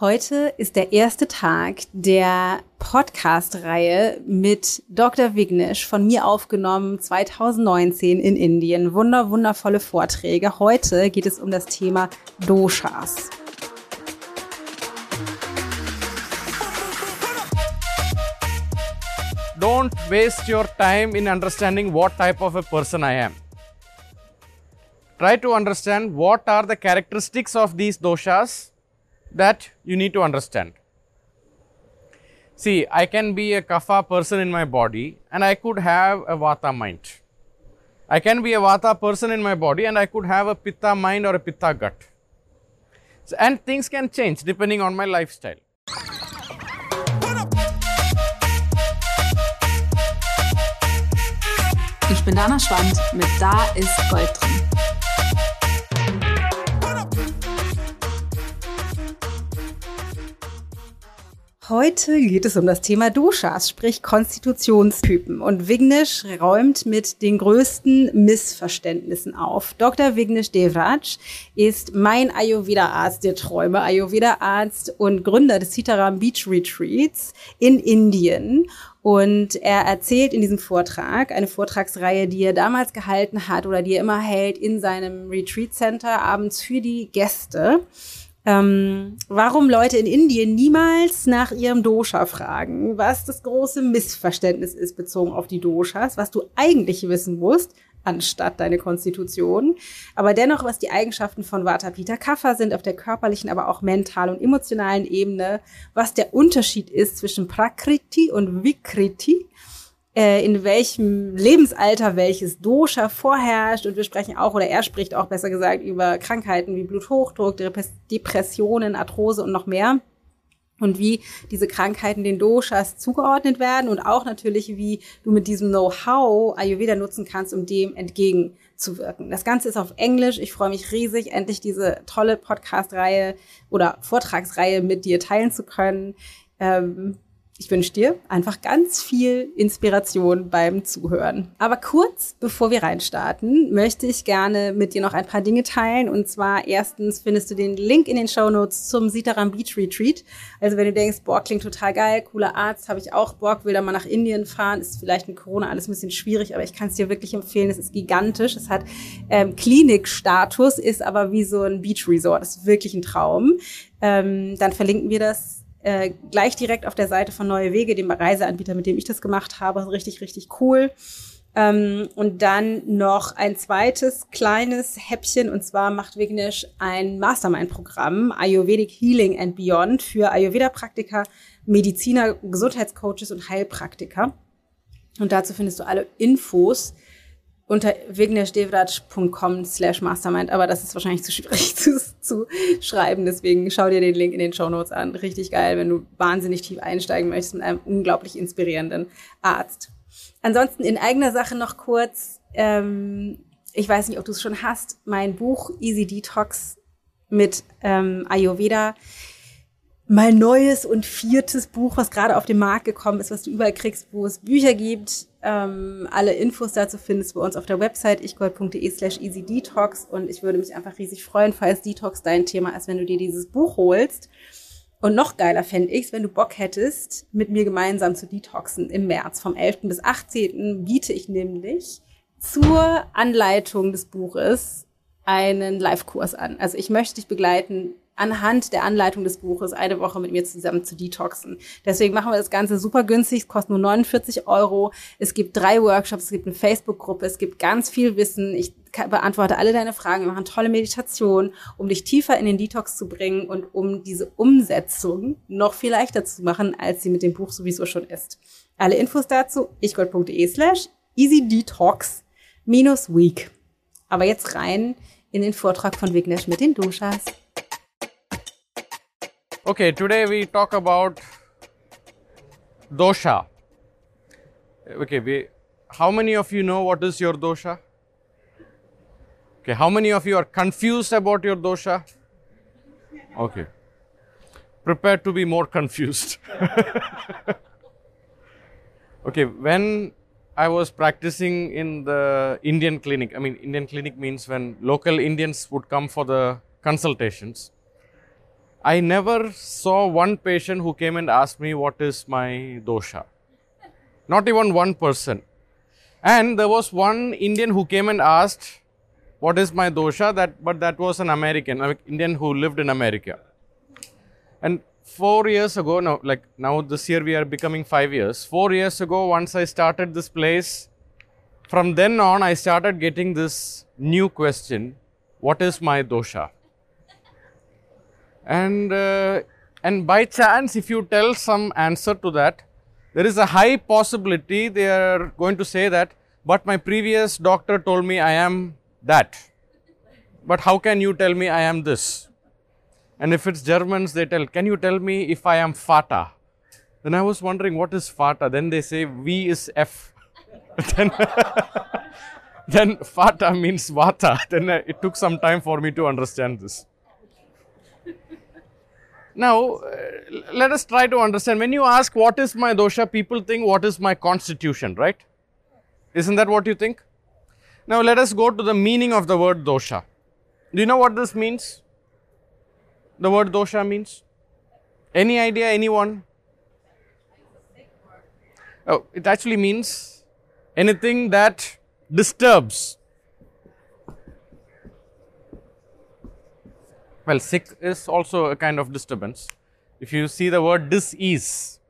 Heute ist der erste Tag der Podcast-Reihe mit Dr. Vignesh von mir aufgenommen 2019 in Indien. Wunder, wundervolle Vorträge. Heute geht es um das Thema Doshas. Don't waste your time in understanding what type of a person I am. Try to understand what are the characteristics of these doshas that you need to understand. See, I can be a kapha person in my body and I could have a vata mind. I can be a vata person in my body and I could have a pitta mind or a pitta gut. So, and things can change depending on my lifestyle. Ich bin Dana Schwandt mit Da ist Gold drin. Heute geht es um das Thema Doshas, sprich Konstitutionstypen. Und Vignesh räumt mit den größten Missverständnissen auf. Dr. Vignesh Devraj ist mein Ayurveda-Arzt der Träume, Ayurveda-Arzt und Gründer des Sitaram Beach Retreats in Indien. Und er erzählt in diesem Vortrag, eine Vortragsreihe, die er damals gehalten hat oder die er immer hält in seinem Retreat Center abends für die Gäste ähm, warum Leute in Indien niemals nach ihrem Dosha fragen, was das große Missverständnis ist bezogen auf die Doshas, was du eigentlich wissen musst, anstatt deine Konstitution. Aber dennoch, was die Eigenschaften von Vata Pitta Kapha sind auf der körperlichen, aber auch mentalen und emotionalen Ebene, was der Unterschied ist zwischen Prakriti und Vikriti äh, in welchem Lebensalter welches Dosha vorherrscht. Und wir sprechen auch, oder er spricht auch besser gesagt, über Krankheiten wie Bluthochdruck, Depressionen, Arthrose und noch mehr. Und wie diese Krankheiten den Doshas zugeordnet werden und auch natürlich, wie du mit diesem Know-how Ayurveda nutzen kannst, um dem entgegenzuwirken. Das Ganze ist auf Englisch. Ich freue mich riesig, endlich diese tolle Podcast-Reihe oder Vortragsreihe mit dir teilen zu können. Ähm, ich wünsche dir einfach ganz viel Inspiration beim Zuhören. Aber kurz bevor wir reinstarten, möchte ich gerne mit dir noch ein paar Dinge teilen. Und zwar erstens findest du den Link in den Show Notes zum Sitaram Beach Retreat. Also wenn du denkst, boah, klingt total geil, cooler Arzt, habe ich auch Bock, will da mal nach Indien fahren, ist vielleicht mit Corona alles ein bisschen schwierig, aber ich kann es dir wirklich empfehlen. Es ist gigantisch. Es hat ähm, Klinikstatus, ist aber wie so ein Beach Resort. Das ist wirklich ein Traum. Ähm, dann verlinken wir das äh, gleich direkt auf der Seite von Neue Wege, dem Reiseanbieter, mit dem ich das gemacht habe. Richtig, richtig cool. Ähm, und dann noch ein zweites kleines Häppchen und zwar macht Vignesh ein Mastermind-Programm Ayurvedic Healing and Beyond für Ayurveda-Praktiker, Mediziner, Gesundheitscoaches und Heilpraktiker. Und dazu findest du alle Infos unter vigneshdevraj.com slash mastermind, aber das ist wahrscheinlich zu schwierig zu, zu schreiben, deswegen schau dir den Link in den Show Notes an. Richtig geil, wenn du wahnsinnig tief einsteigen möchtest mit einem unglaublich inspirierenden Arzt. Ansonsten in eigener Sache noch kurz, ähm, ich weiß nicht, ob du es schon hast, mein Buch Easy Detox mit ähm, Ayurveda mein neues und viertes Buch, was gerade auf den Markt gekommen ist, was du überall kriegst, wo es Bücher gibt. Ähm, alle Infos dazu findest du bei uns auf der Website ichgold.de slash easydetox und ich würde mich einfach riesig freuen, falls Detox dein Thema ist, wenn du dir dieses Buch holst. Und noch geiler fände ich es, wenn du Bock hättest, mit mir gemeinsam zu detoxen im März. Vom 11. bis 18. biete ich nämlich zur Anleitung des Buches einen Live-Kurs an. Also ich möchte dich begleiten anhand der Anleitung des Buches eine Woche mit mir zusammen zu detoxen. Deswegen machen wir das Ganze super günstig. Es kostet nur 49 Euro. Es gibt drei Workshops, es gibt eine Facebook-Gruppe, es gibt ganz viel Wissen. Ich beantworte alle deine Fragen. Wir machen tolle Meditationen, um dich tiefer in den Detox zu bringen und um diese Umsetzung noch viel leichter zu machen, als sie mit dem Buch sowieso schon ist. Alle Infos dazu ichgold.de slash easydetox minus week. Aber jetzt rein in den Vortrag von Vignesh mit den Doshas. Okay, today we talk about dosha. Okay, we, how many of you know what is your dosha? Okay, how many of you are confused about your dosha? Okay, prepare to be more confused. okay, when I was practicing in the Indian clinic, I mean, Indian clinic means when local Indians would come for the consultations I never saw one patient who came and asked me what is my dosha. Not even one person. And there was one Indian who came and asked, What is my dosha? That, but that was an American, an Indian who lived in America. And four years ago, now, like now this year we are becoming five years. Four years ago, once I started this place, from then on, I started getting this new question What is my dosha? And uh, and by chance if you tell some answer to that there is a high possibility they are going to say that but my previous doctor told me i am that. But how can you tell me i am this? And if it's germans they tell can you tell me if i am fata? Then i was wondering what is fata? Then they say v is f. Then then fata means vata. Then uh, it took some time for me to understand this now, uh, let us try to understand. When you ask what is my dosha, people think what is my constitution, right? Isn't that what you think? Now, let us go to the meaning of the word dosha. Do you know what this means? The word dosha means? Any idea, anyone? Oh, it actually means anything that disturbs Well, sick is also a kind of disturbance. If you see the word dis-ease,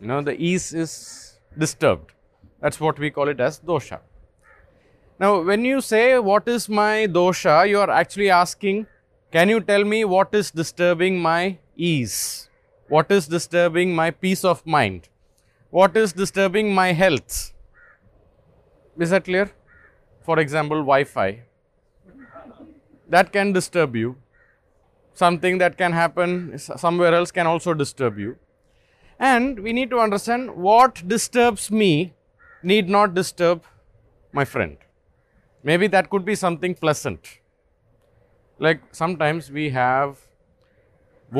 you know, the ease is disturbed. That's what we call it as dosha. Now, when you say, What is my dosha? you are actually asking, Can you tell me what is disturbing my ease? What is disturbing my peace of mind? What is disturbing my health? Is that clear? For example, Wi Fi. That can disturb you something that can happen somewhere else can also disturb you. And we need to understand what disturbs me need not disturb my friend. Maybe that could be something pleasant. Like sometimes we have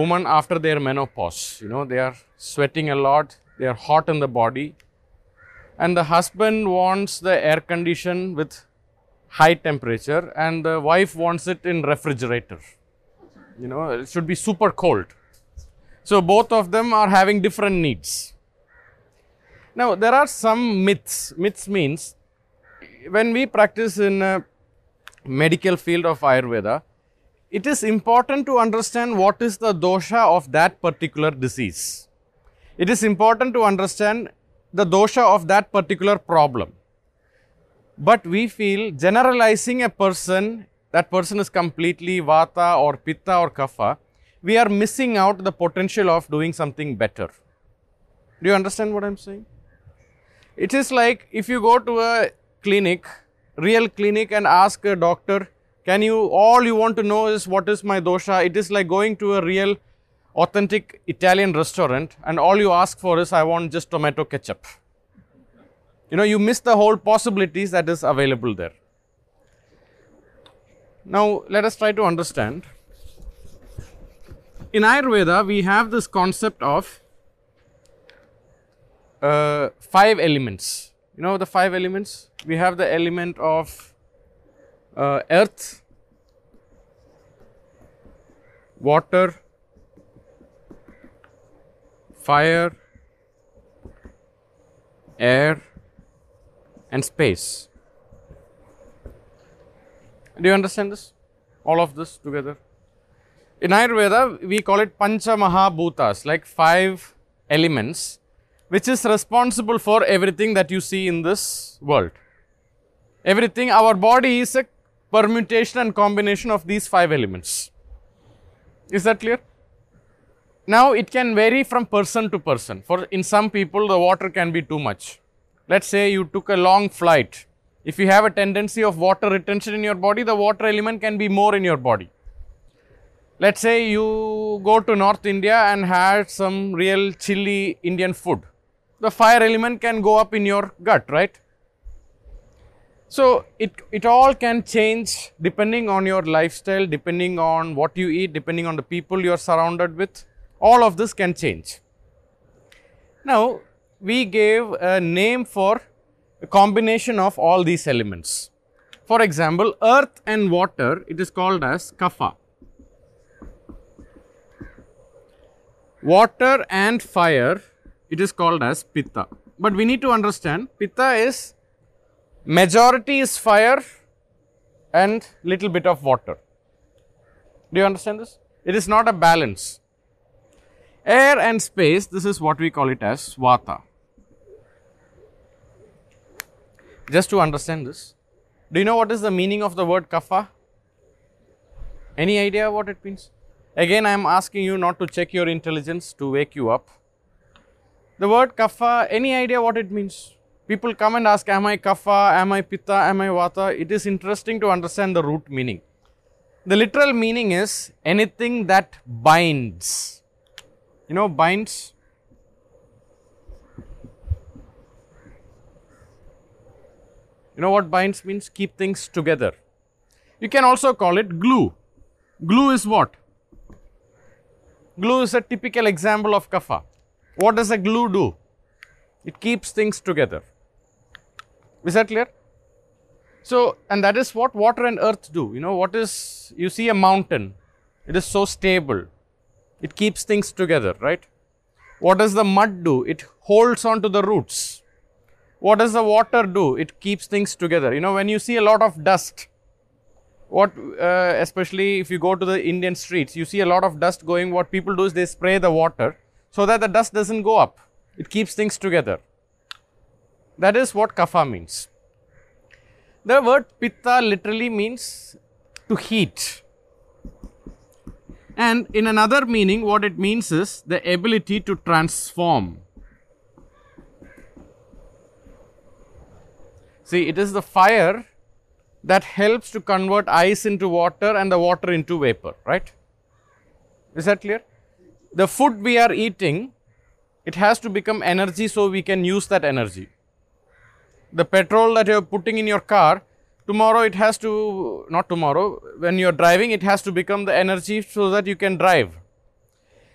women after their menopause, you know, they are sweating a lot, they are hot in the body, and the husband wants the air condition with high temperature, and the wife wants it in refrigerator you know it should be super cold. So both of them are having different needs. Now there are some myths. Myths means when we practice in a medical field of ayurveda it is important to understand what is the dosha of that particular disease. It is important to understand the dosha of that particular problem. But we feel generalizing a person that person is completely vata or pitta or kapha, we are missing out the potential of doing something better. Do you understand what I'm saying? It is like if you go to a clinic, real clinic, and ask a doctor, can you, all you want to know is what is my dosha? It is like going to a real authentic Italian restaurant and all you ask for is, I want just tomato ketchup. You know, you miss the whole possibilities that is available there. Now, let us try to understand. In Ayurveda, we have this concept of uh, five elements. You know the five elements? We have the element of uh, earth, water, fire, air, and space. Do you understand this? All of this together. In Ayurveda, we call it Pancha Mahabhutas, like five elements, which is responsible for everything that you see in this world. Everything, our body is a permutation and combination of these five elements. Is that clear? Now, it can vary from person to person. For in some people, the water can be too much. Let's say you took a long flight if you have a tendency of water retention in your body, the water element can be more in your body. Let's say you go to North India and had some real chilly Indian food. The fire element can go up in your gut, right? So, it, it all can change depending on your lifestyle, depending on what you eat, depending on the people you are surrounded with. All of this can change. Now, we gave a name for a combination of all these elements. For example, earth and water, it is called as kapha. water and fire, it is called as pitta. But we need to understand pitta is majority is fire and little bit of water. Do you understand this? It is not a balance. Air and space, this is what we call it as vata. Just to understand this, do you know what is the meaning of the word kapha? Any idea what it means? Again, I am asking you not to check your intelligence to wake you up. The word kapha, any idea what it means? People come and ask, Am I kapha? Am I pitta? Am I vata? It is interesting to understand the root meaning. The literal meaning is anything that binds. You know, binds? You know what binds means? Keep things together. You can also call it glue. Glue is what? Glue is a typical example of kapha. What does a glue do? It keeps things together. Is that clear? So, and that is what water and earth do. You know, what is, you see a mountain, it is so stable, it keeps things together, right? What does the mud do? It holds on to the roots. What does the water do? It keeps things together. You know, when you see a lot of dust, what, uh, especially if you go to the Indian streets, you see a lot of dust going, what people do is they spray the water so that the dust doesn't go up. It keeps things together. That is what kapha means. The word pitta literally means to heat. And in another meaning, what it means is the ability to transform. See, it is the fire that helps to convert ice into water and the water into vapor, right? Is that clear? The food we are eating, it has to become energy so we can use that energy the petrol that you're putting in your car, tomorrow it has to, not tomorrow, when you're driving, it has to become the energy so that you can drive.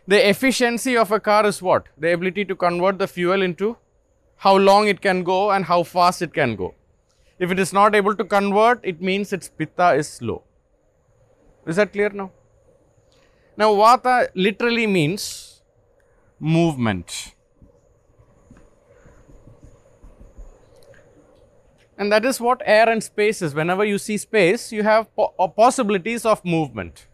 The efficiency of a car is what? The ability to convert the fuel into how long it can go and how fast it can go. If it is not able to convert, it means its pitta is slow. Is that clear now? Now, vata literally means movement. And that is what air and space is. Whenever you see space, you have po uh, possibilities of movement.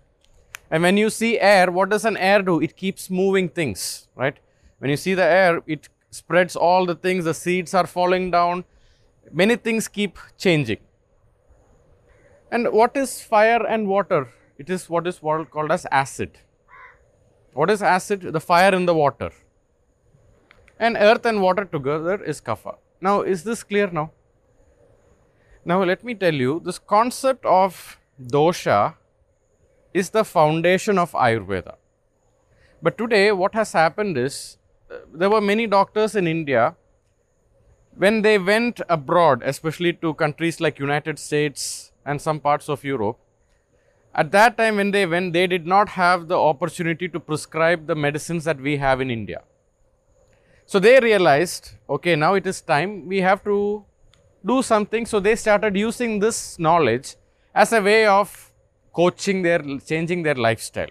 And when you see air, what does an air do? It keeps moving things, right? When you see the air, it spreads all the things, the seeds are falling down, many things keep changing. And what is fire and water? It is what is world called as acid. What is acid? The fire in the water. And earth and water together is kapha. Now, is this clear now? Now, let me tell you this concept of dosha is the foundation of Ayurveda. But today, what has happened is uh, there were many doctors in India when they went abroad, especially to countries like United States and some parts of Europe. At that time, when they went, they did not have the opportunity to prescribe the medicines that we have in India. So they realized, okay, now it is time we have to do something. So they started using this knowledge as a way of coaching their, changing their lifestyle.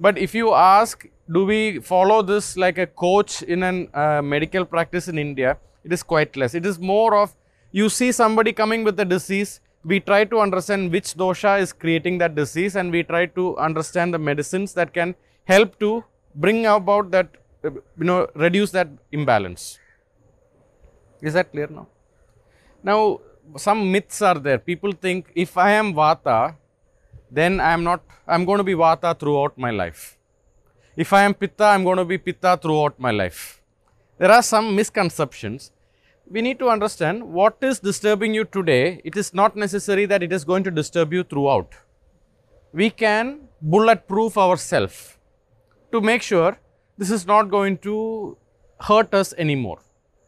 But if you ask, do we follow this like a coach in a uh, medical practice in India? It is quite less. It is more of you see somebody coming with a disease, we try to understand which dosha is creating that disease and we try to understand the medicines that can help to bring about that, you know, reduce that imbalance. Is that clear now? Now, some myths are there. People think if I am Vata, then I am not, I am going to be Vata throughout my life. If I am Pitta, I am going to be Pitta throughout my life. There are some misconceptions. We need to understand what is disturbing you today. It is not necessary that it is going to disturb you throughout. We can bulletproof ourselves to make sure this is not going to hurt us anymore.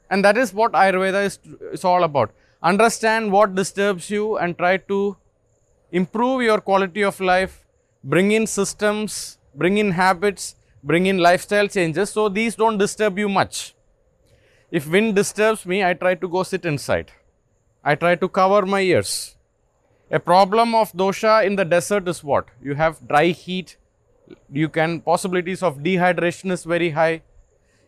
And that is what Ayurveda is, is all about. Understand what disturbs you and try to improve your quality of life, bring in systems, bring in habits, bring in lifestyle changes so these don't disturb you much. If wind disturbs me, I try to go sit inside. I try to cover my ears. A problem of dosha in the desert is what? You have dry heat, You can possibilities of dehydration is very high.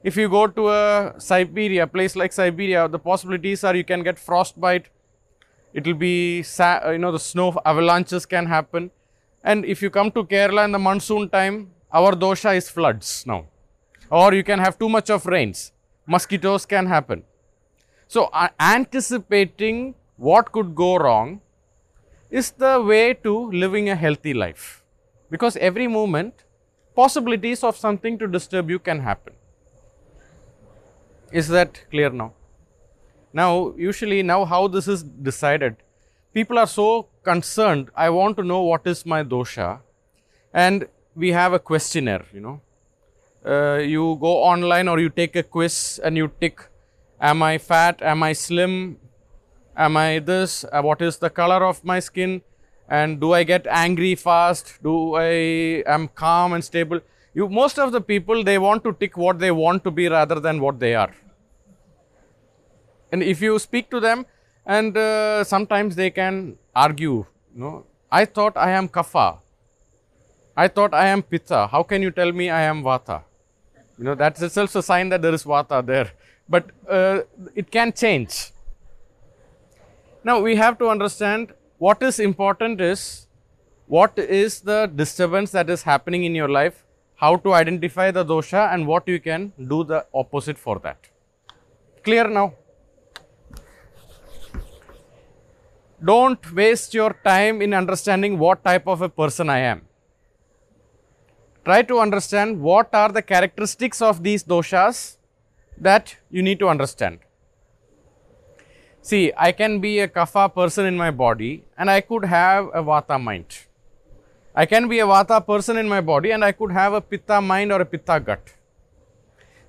If you go to a Siberia, place like Siberia, the possibilities are you can get frostbite. It will be, you know, the snow avalanches can happen. And if you come to Kerala in the monsoon time, our dosha is floods now. Or you can have too much of rains. Mosquitoes can happen. So, uh, anticipating what could go wrong is the way to living a healthy life. Because every moment, possibilities of something to disturb you can happen. Is that clear now? Now, usually, now how this is decided, people are so concerned. I want to know what is my dosha, and we have a questionnaire. You know, uh, you go online or you take a quiz and you tick, am I fat? Am I slim? Am I this? Uh, what is the color of my skin? And do I get angry fast? Do I am calm and stable? You most of the people they want to tick what they want to be rather than what they are. And if you speak to them, and uh, sometimes they can argue, you know, I thought I am kapha. I thought I am pitta. How can you tell me I am vata? You know, that's itself a sign that there is vata there. But uh, it can change. Now we have to understand what is important is what is the disturbance that is happening in your life, how to identify the dosha, and what you can do the opposite for that. Clear now? Don't waste your time in understanding what type of a person I am. Try to understand what are the characteristics of these doshas that you need to understand. See, I can be a kapha person in my body and I could have a vata mind. I can be a vata person in my body and I could have a pitta mind or a pitta gut.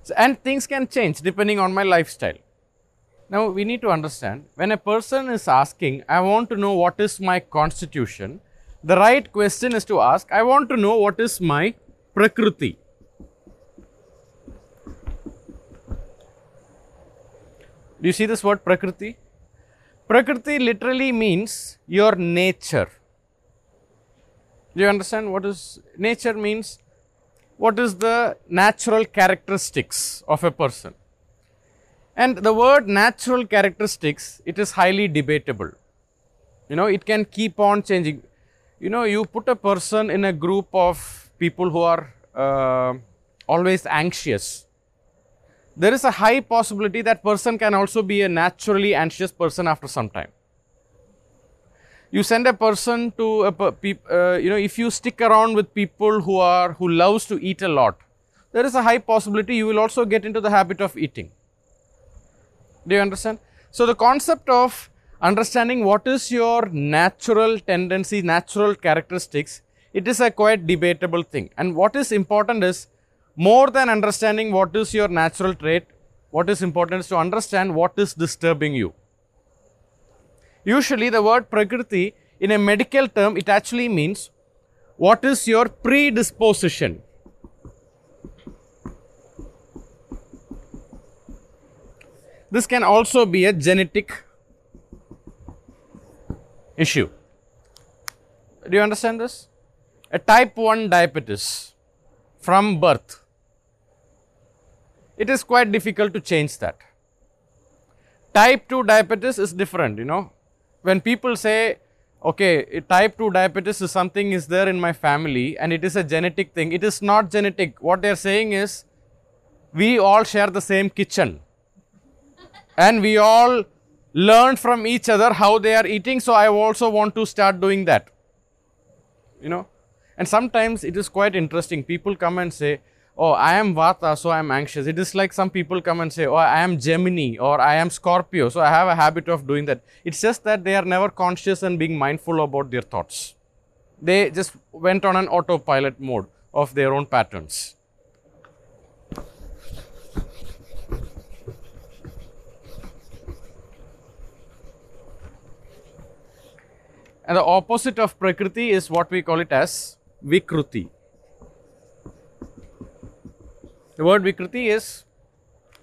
So, and things can change depending on my lifestyle. Now, we need to understand when a person is asking, I want to know what is my constitution, the right question is to ask, I want to know what is my prakriti. Do you see this word prakriti? Prakriti literally means your nature. Do you understand what is nature means? What is the natural characteristics of a person? And the word natural characteristics, it is highly debatable. You know, it can keep on changing. You know, you put a person in a group of people who are uh, always anxious. There is a high possibility that person can also be a naturally anxious person after some time. You send a person to a uh, you know if you stick around with people who are who loves to eat a lot, there is a high possibility you will also get into the habit of eating. Do you understand? So, the concept of understanding what is your natural tendency, natural characteristics, it is a quite debatable thing. And what is important is more than understanding what is your natural trait, what is important is to understand what is disturbing you. Usually, the word prakriti in a medical term, it actually means what is your predisposition. This can also be a genetic issue. Do you understand this? A type 1 diabetes from birth. It is quite difficult to change that. Type 2 diabetes is different, you know. When people say, okay, type 2 diabetes is something is there in my family and it is a genetic thing, it is not genetic. What they are saying is, we all share the same kitchen and we all learn from each other how they are eating so i also want to start doing that you know and sometimes it is quite interesting. People come and say oh i am vata so i am anxious. It is like some people come and say oh i am gemini or i am scorpio so i have a habit of doing that. It's just that they are never conscious and being mindful about their thoughts. They just went on an autopilot mode of their own patterns. And the opposite of Prakriti is what we call it as Vikruti. The word Vikruti is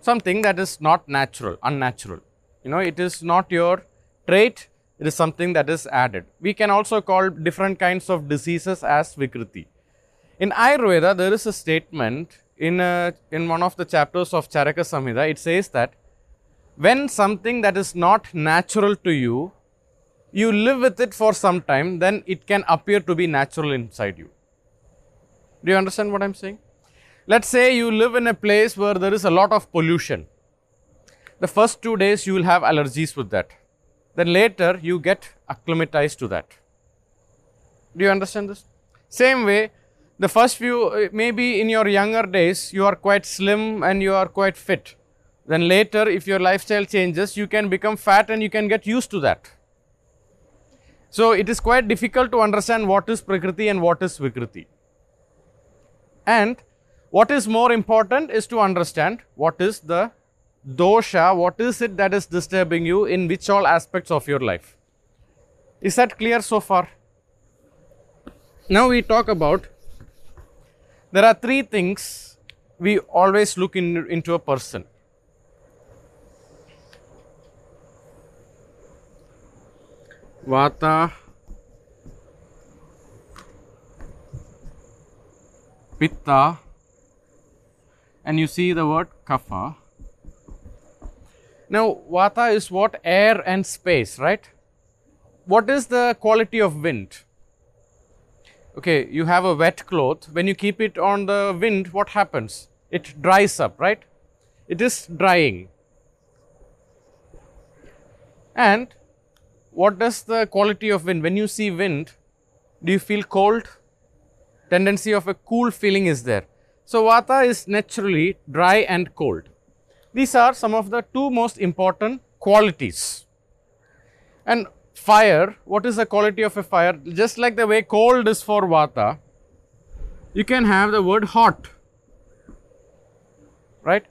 something that is not natural, unnatural. You know, it is not your trait, it is something that is added. We can also call different kinds of diseases as Vikruti. In Ayurveda, there is a statement in, a, in one of the chapters of Charaka Samhita. It says that when something that is not natural to you, you live with it for some time, then it can appear to be natural inside you. Do you understand what I'm saying? Let's say you live in a place where there is a lot of pollution. The first two days you will have allergies with that. Then later you get acclimatized to that. Do you understand this? Same way, the first few, maybe in your younger days, you are quite slim and you are quite fit. Then later, if your lifestyle changes, you can become fat and you can get used to that. So, it is quite difficult to understand what is Prakriti and what is Vikriti. And what is more important is to understand what is the dosha, what is it that is disturbing you in which all aspects of your life. Is that clear so far? Now we talk about there are three things we always look in, into a person. Vata, Pitta, and you see the word Kapha. Now, Vata is what? Air and space, right? What is the quality of wind? Okay, you have a wet cloth. When you keep it on the wind, what happens? It dries up, right? It is drying. And what does the quality of wind? When you see wind, do you feel cold? Tendency of a cool feeling is there. So, Vata is naturally dry and cold. These are some of the two most important qualities. And fire, what is the quality of a fire? Just like the way cold is for Vata, you can have the word hot, right?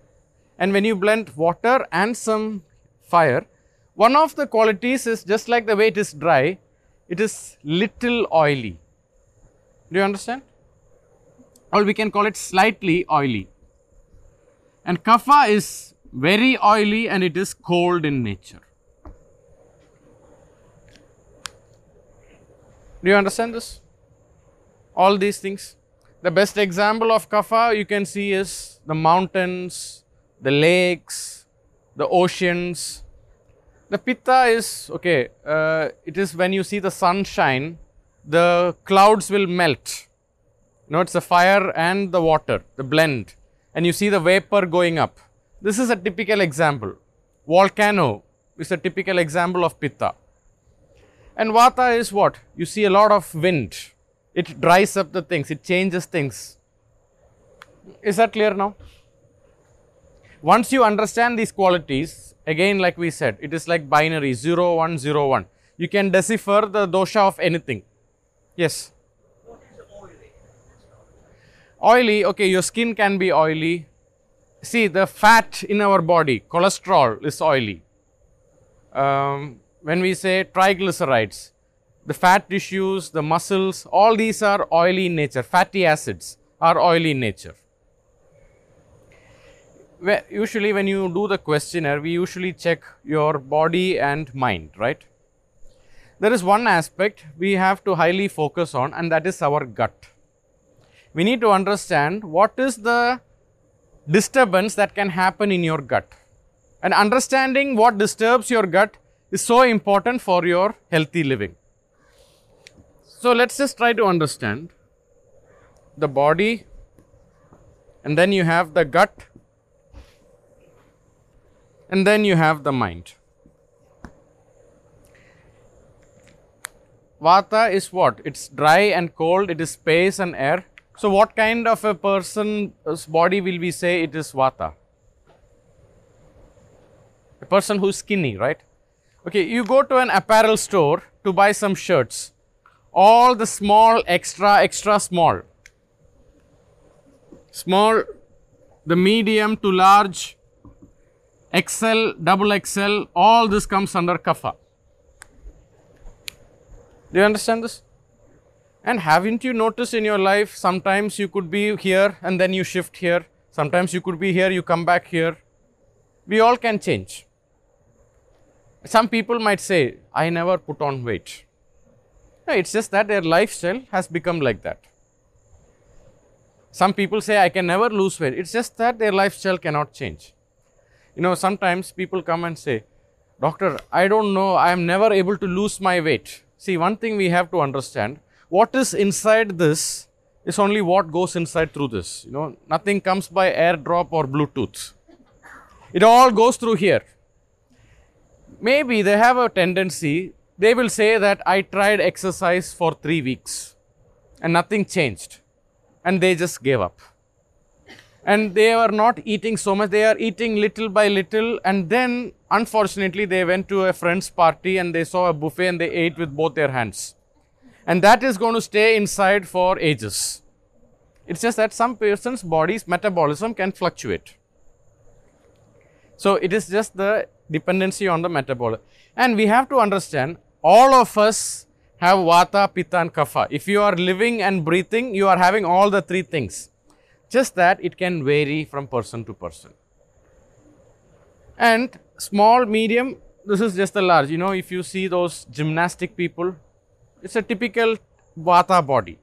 And when you blend water and some fire, one of the qualities is just like the way it is dry, it is little oily. Do you understand? Or we can call it slightly oily. And kapha is very oily and it is cold in nature. Do you understand this? All these things. The best example of kapha you can see is the mountains, the lakes, the oceans. The pitta is okay, uh, it is when you see the sunshine, the clouds will melt. You know, it's the fire and the water, the blend, and you see the vapor going up. This is a typical example. Volcano is a typical example of pitta. And vata is what? You see a lot of wind. It dries up the things, it changes things. Is that clear now? Once you understand these qualities, again, like we said, it is like binary 0, 1, 0, 1. You can decipher the dosha of anything. Yes. Oily, okay, your skin can be oily. See, the fat in our body, cholesterol is oily. Um, when we say triglycerides, the fat tissues, the muscles, all these are oily in nature. Fatty acids are oily in nature. Usually, when you do the questionnaire, we usually check your body and mind, right? There is one aspect we have to highly focus on, and that is our gut. We need to understand what is the disturbance that can happen in your gut. And understanding what disturbs your gut is so important for your healthy living. So, let us just try to understand the body and then you have the gut and then you have the mind. Vata is what? It's dry and cold, it is space and air. So, what kind of a person's body will we say it is Vata? A person who's skinny, right? Okay, you go to an apparel store to buy some shirts. All the small, extra, extra small. Small, the medium to large, XL, double XL, all this comes under kapha. Do you understand this? And haven't you noticed in your life sometimes you could be here and then you shift here, sometimes you could be here, you come back here. We all can change. Some people might say, I never put on weight. No, it's just that their lifestyle has become like that. Some people say, I can never lose weight. It's just that their lifestyle cannot change. You know, sometimes people come and say, Doctor, I don't know, I am never able to lose my weight. See, one thing we have to understand what is inside this is only what goes inside through this. You know, nothing comes by airdrop or Bluetooth. It all goes through here. Maybe they have a tendency, they will say that I tried exercise for three weeks and nothing changed and they just gave up. And they were not eating so much, they are eating little by little. And then, unfortunately, they went to a friend's party and they saw a buffet and they ate with both their hands. And that is going to stay inside for ages. It's just that some person's body's metabolism can fluctuate. So, it is just the dependency on the metabolism. And we have to understand all of us have vata, pitta, and kapha. If you are living and breathing, you are having all the three things. Just that it can vary from person to person. And small, medium, this is just the large. You know, if you see those gymnastic people, it's a typical vata body.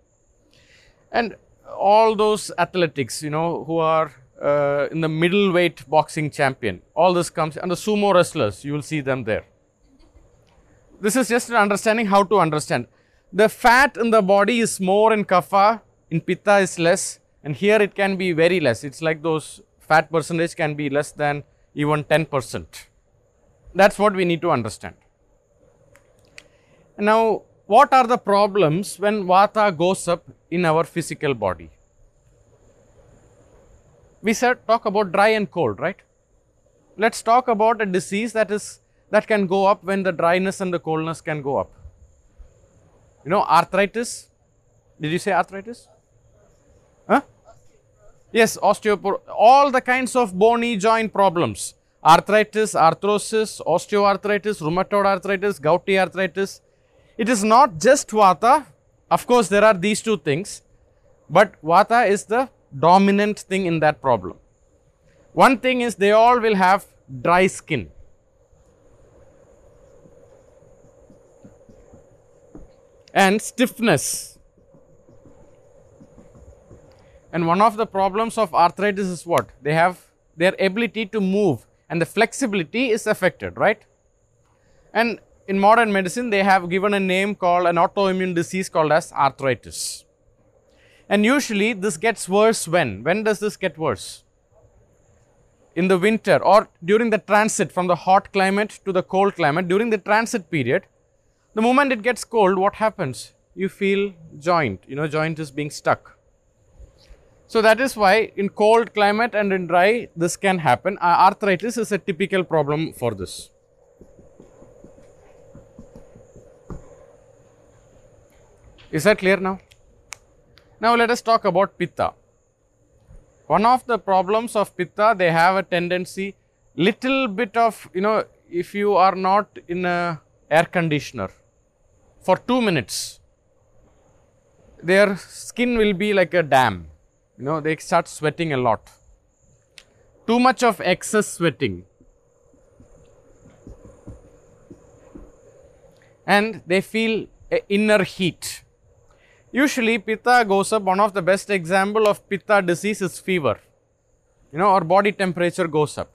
And all those athletics, you know, who are uh, in the middleweight boxing champion, all this comes, and the sumo wrestlers, you will see them there this is just an understanding how to understand. The fat in the body is more in kapha, in pitta is less, and here it can be very less. It's like those fat percentage can be less than even 10%. That's what we need to understand. Now, what are the problems when vata goes up in our physical body? We said talk about dry and cold, right? Let's talk about a disease that is that can go up when the dryness and the coldness can go up. You know, arthritis. Did you say arthritis? Huh? Yes, osteoporosis. All the kinds of bony joint problems. Arthritis, arthrosis, osteoarthritis, rheumatoid arthritis, gouty arthritis. It is not just Vata. Of course, there are these two things. But Vata is the dominant thing in that problem. One thing is they all will have dry skin. and stiffness. And one of the problems of arthritis is what? They have their ability to move and the flexibility is affected, right? And in modern medicine, they have given a name called an autoimmune disease called as arthritis. And usually this gets worse when? When does this get worse? In the winter or during the transit from the hot climate to the cold climate, during the transit period, the moment it gets cold, what happens? You feel joint, you know, joint is being stuck. So that is why in cold climate and in dry, this can happen. Uh, arthritis is a typical problem for this. Is that clear now? Now let us talk about Pitta. One of the problems of Pitta, they have a tendency, little bit of, you know, if you are not in a air conditioner, for 2 minutes, their skin will be like a dam. You know, they start sweating a lot. Too much of excess sweating. And they feel inner heat. Usually, pitta goes up. One of the best example of pitta disease is fever. You know, our body temperature goes up.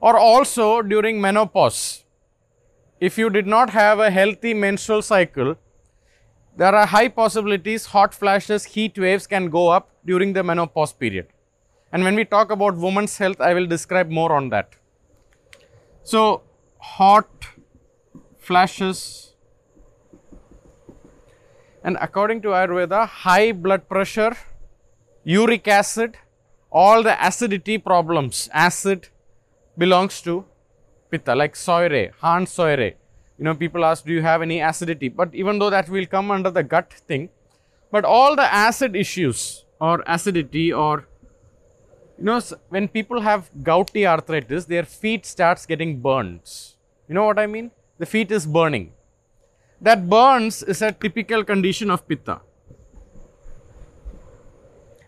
Or also during menopause, if you did not have a healthy menstrual cycle, there are high possibilities hot flashes, heat waves can go up during the menopause period. And when we talk about women's health, I will describe more on that. So, hot flashes, and according to Ayurveda, high blood pressure, uric acid, all the acidity problems, acid belongs to pitta, like Säure, Han soire. You know, people ask, do you have any acidity? But even though that will come under the gut thing, but all the acid issues or acidity or you know when people have gouty arthritis their feet starts getting burns you know what i mean? The feet is burning. That burns is a typical condition of pitta.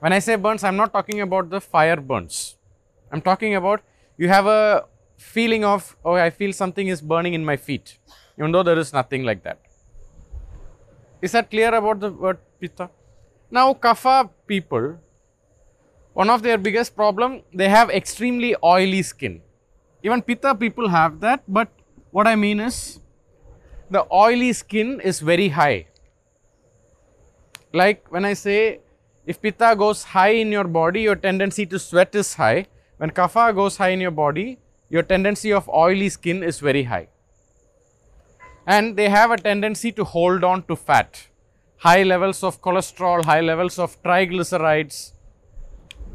When i say burns i'm not talking about the fire burns. I'm talking about you have a feeling of, oh, I feel something is burning in my feet, even though there is nothing like that. Is that clear about the word pitta? Now, kapha people, one of their biggest problem they have extremely oily skin even pitta people have that but what i mean is the oily skin is very high like when i say if pitta goes high in your body your tendency to sweat is high when kapha goes high in your body your tendency of oily skin is very high and they have a tendency to hold on to fat high levels of cholesterol high levels of triglycerides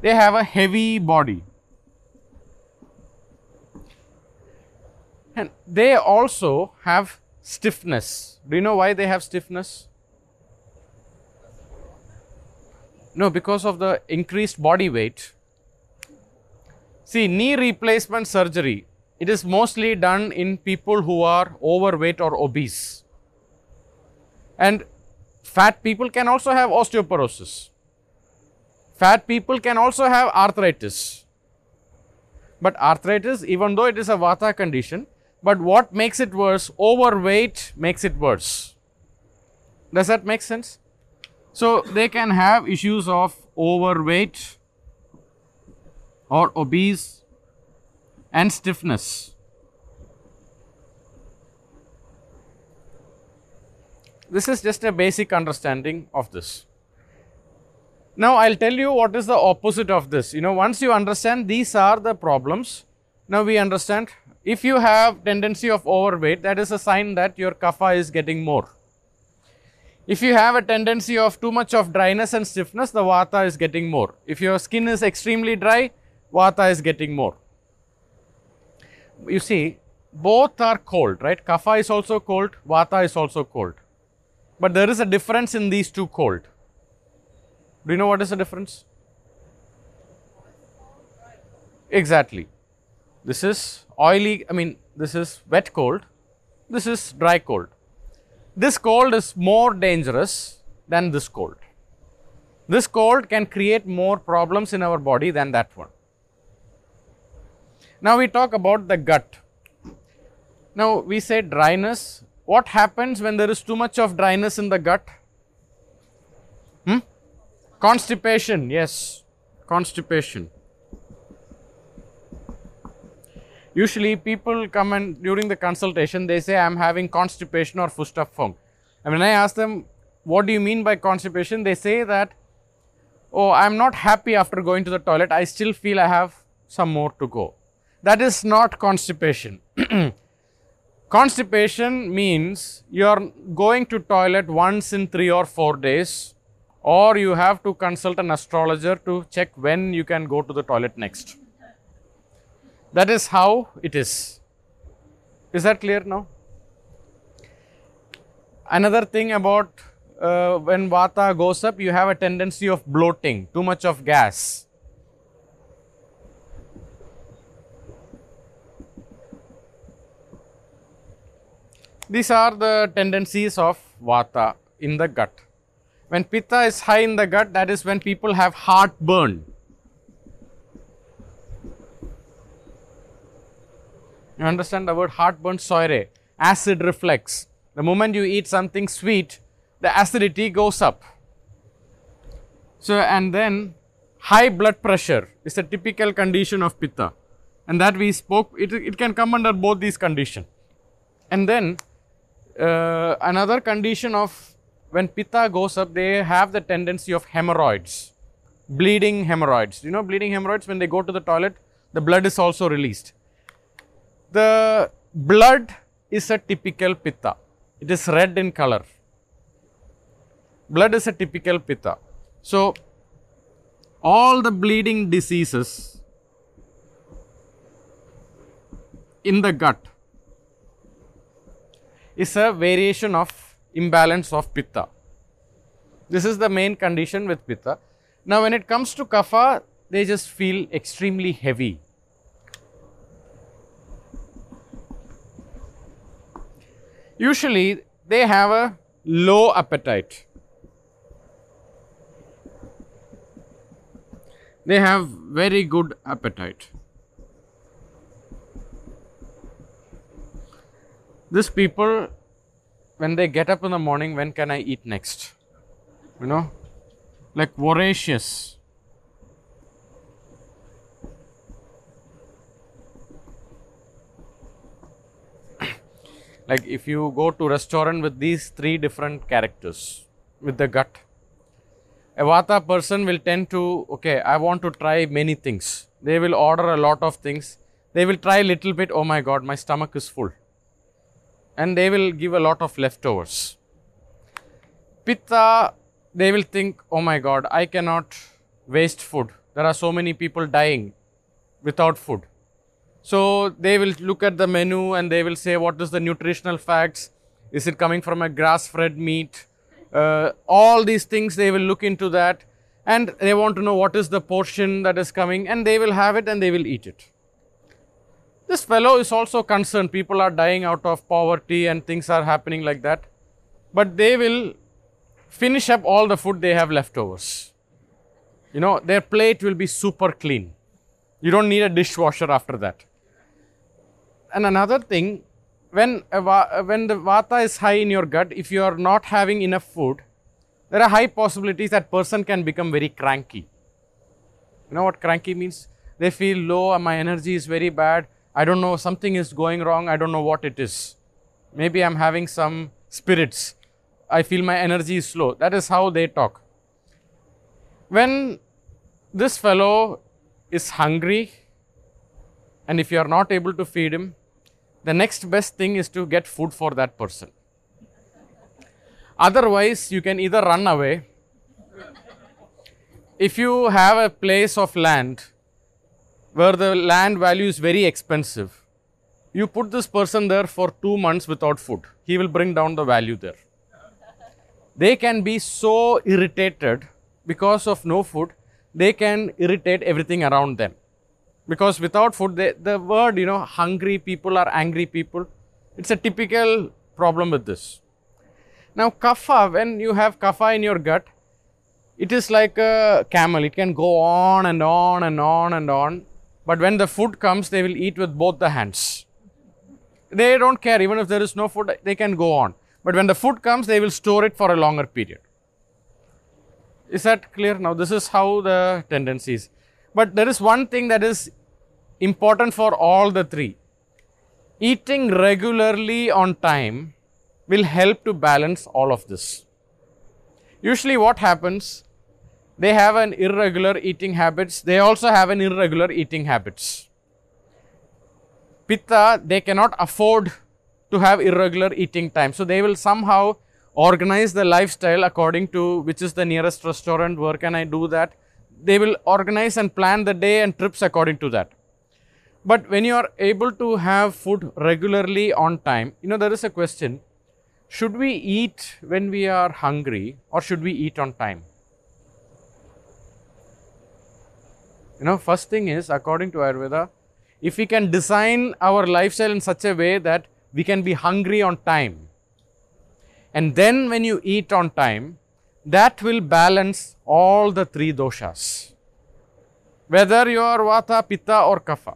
they have a heavy body. And they also have stiffness. Do you know why they have stiffness? No, because of the increased body weight. See, knee replacement surgery, it is mostly done in people who are overweight or obese. And fat people can also have osteoporosis. Fat people can also have arthritis. But arthritis, even though it is a vata condition, but what makes it worse? Overweight makes it worse. Does that make sense? So, they can have issues of overweight or obese and stiffness. This is just a basic understanding of this. Now, I will tell you what is the opposite of this. You know, once you understand these are the problems, now we understand if you have tendency of overweight, that is a sign that your kapha is getting more. If you have a tendency of too much of dryness and stiffness, the vata is getting more. If your skin is extremely dry, vata is getting more. You see, both are cold, right? Kapha is also cold, vata is also cold. But there is a difference in these two cold. Do you know what is the difference? Exactly. This is oily, I mean, this is wet cold, this is dry cold. This cold is more dangerous than this cold. This cold can create more problems in our body than that one. Now, we talk about the gut. Now, we say dryness. What happens when there is too much of dryness in the gut? Hmm? Constipation, yes, constipation. Usually people come and during the consultation they say I am having constipation or Verstopfung. And when I ask them what do you mean by constipation, they say that oh I am not happy after going to the toilet, I still feel I have some more to go. That is not constipation. constipation means you are going to toilet once in 3 or 4 days or you have to consult an astrologer to check when you can go to the toilet next. That is how it is. Is that clear now? Another thing about uh, when vata goes up, you have a tendency of bloating, too much of gas. These are the tendencies of vata in the gut. When pitta is high in the gut, that is when people have heartburn. You understand the word heartburn? Säure, acid reflux. The moment you eat something sweet, the acidity goes up. So, and then high blood pressure is a typical condition of pitta. And that we spoke, it, it can come under both these conditions. And then uh, another condition of when pitta goes up, they have the tendency of hemorrhoids, bleeding hemorrhoids. You know, bleeding hemorrhoids, when they go to the toilet, the blood is also released. The blood is a typical pitta, it is red in color. Blood is a typical pitta. So, all the bleeding diseases in the gut is a variation of imbalance of pitta. This is the main condition with pitta. Now, when it comes to kapha, they just feel extremely heavy. Usually, they have a low appetite. They have very good appetite. these people when they get up in the morning when can i eat next? You know? Like voracious. Like if you go to restaurant with these three different characters with the gut a vata person will tend to okay i want to try many things. They will order a lot of things. They will try a little bit oh my god my stomach is full and they will give a lot of leftovers. Pitta they will think oh my god i cannot waste food. There are so many people dying without food. So they will look at the menu and they will say what is the nutritional facts? Is it coming from a grass fed meat? Uh, all these things they will look into that and they want to know what is the portion that is coming and they will have it and they will eat it this fellow is also concerned people are dying out of poverty and things are happening like that but they will finish up all the food they have leftovers you know their plate will be super clean you don't need a dishwasher after that and another thing when, when the vata is high in your gut, if you are not having enough food, there are high possibilities that person can become very cranky. You know what cranky means? They feel low, my energy is very bad. I don't know, something is going wrong. I don't know what it is. Maybe I'm having some spirits. I feel my energy is slow. That is how they talk. When this fellow is hungry, and if you are not able to feed him, the next best thing is to get food for that person. Otherwise, you can either run away. If you have a place of land where the land value is very expensive, you put this person there for two months without food. He will bring down the value there. They can be so irritated because of no food, they can irritate everything around them. Because without food they, the word you know hungry people are angry people it's a typical problem with this. Now kapha when you have kapha in your gut it is like a camel. It can go on and on and on and on but when the food comes they will eat with both the hands they don't care even if there is no food they can go on but when the food comes they will store it for a longer period is that clear now this is how the tendency is but there is one thing that is important for all the three. Eating regularly on time will help to balance all of this. Usually, what happens? They have an irregular eating habits. They also have an irregular eating habits. Pitta, they cannot afford to have irregular eating time. So, they will somehow organize the lifestyle according to which is the nearest restaurant, where can I do that. They will organize and plan the day and trips according to that. But when you are able to have food regularly on time, you know, there is a question should we eat when we are hungry or should we eat on time? You know, first thing is, according to Ayurveda, if we can design our lifestyle in such a way that we can be hungry on time, and then when you eat on time, that will balance all the three doshas. Whether you are Vata, Pitta, or Kapha.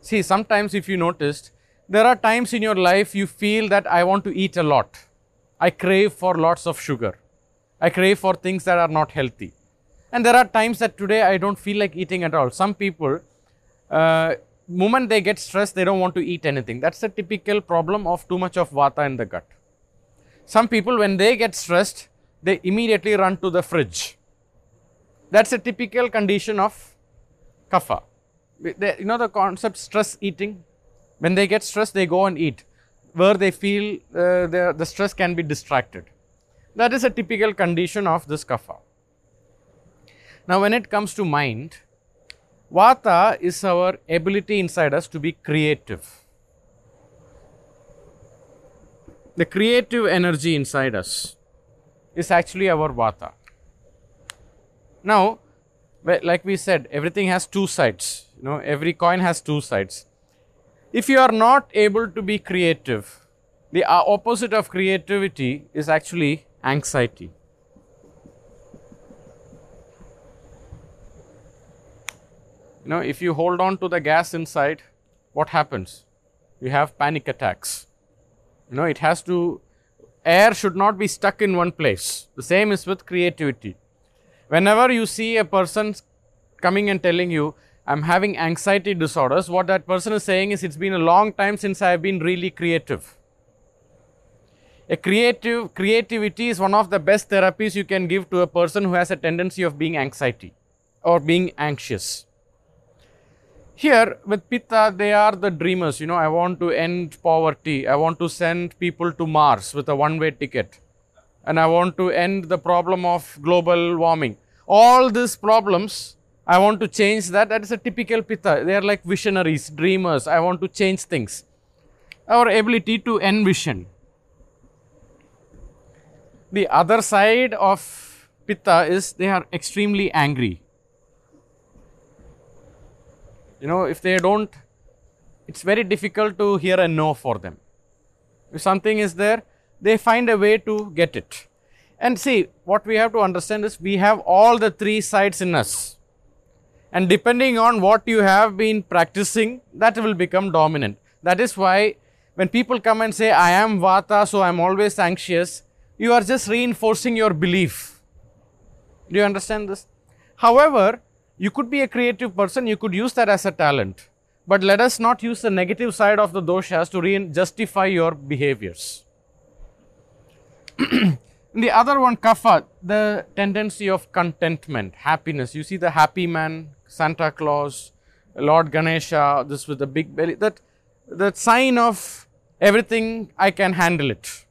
See, sometimes if you noticed, there are times in your life you feel that I want to eat a lot. I crave for lots of sugar. I crave for things that are not healthy. And there are times that today I don't feel like eating at all. Some people, uh, moment they get stressed, they don't want to eat anything. That's a typical problem of too much of vata in the gut. Some people, when they get stressed, they immediately run to the fridge. That's a typical condition of kapha. They, you know the concept stress eating? When they get stressed, they go and eat where they feel uh, the, the stress can be distracted. That is a typical condition of this kapha. Now, when it comes to mind, vata is our ability inside us to be creative. The creative energy inside us is actually our vata. Now, like we said, everything has two sides you know every coin has two sides if you are not able to be creative the opposite of creativity is actually anxiety you know if you hold on to the gas inside what happens you have panic attacks you know it has to air should not be stuck in one place the same is with creativity whenever you see a person coming and telling you I'm having anxiety disorders, what that person is saying is, it's been a long time since I've been really creative. A creative creativity is one of the best therapies you can give to a person who has a tendency of being anxiety or being anxious. Here with Pitta, they are the dreamers. You know, I want to end poverty. I want to send people to Mars with a one way ticket. And I want to end the problem of global warming. All these problems, I want to change that. That is a typical Pitta. They are like visionaries, dreamers. I want to change things. Our ability to envision. The other side of Pitta is they are extremely angry. You know, if they don't, it's very difficult to hear a no for them. If something is there, they find a way to get it. And see, what we have to understand is we have all the three sides in us. And depending on what you have been practicing, that will become dominant. That is why when people come and say, I am Vata, so I am always anxious, you are just reinforcing your belief. Do you understand this? However, you could be a creative person, you could use that as a talent. But let us not use the negative side of the doshas to re- justify your behaviors. the other one, kapha, the tendency of contentment, happiness. You see the happy man, Santa Claus, Lord Ganesha, this with the big belly, that, that sign of everything, I can handle it.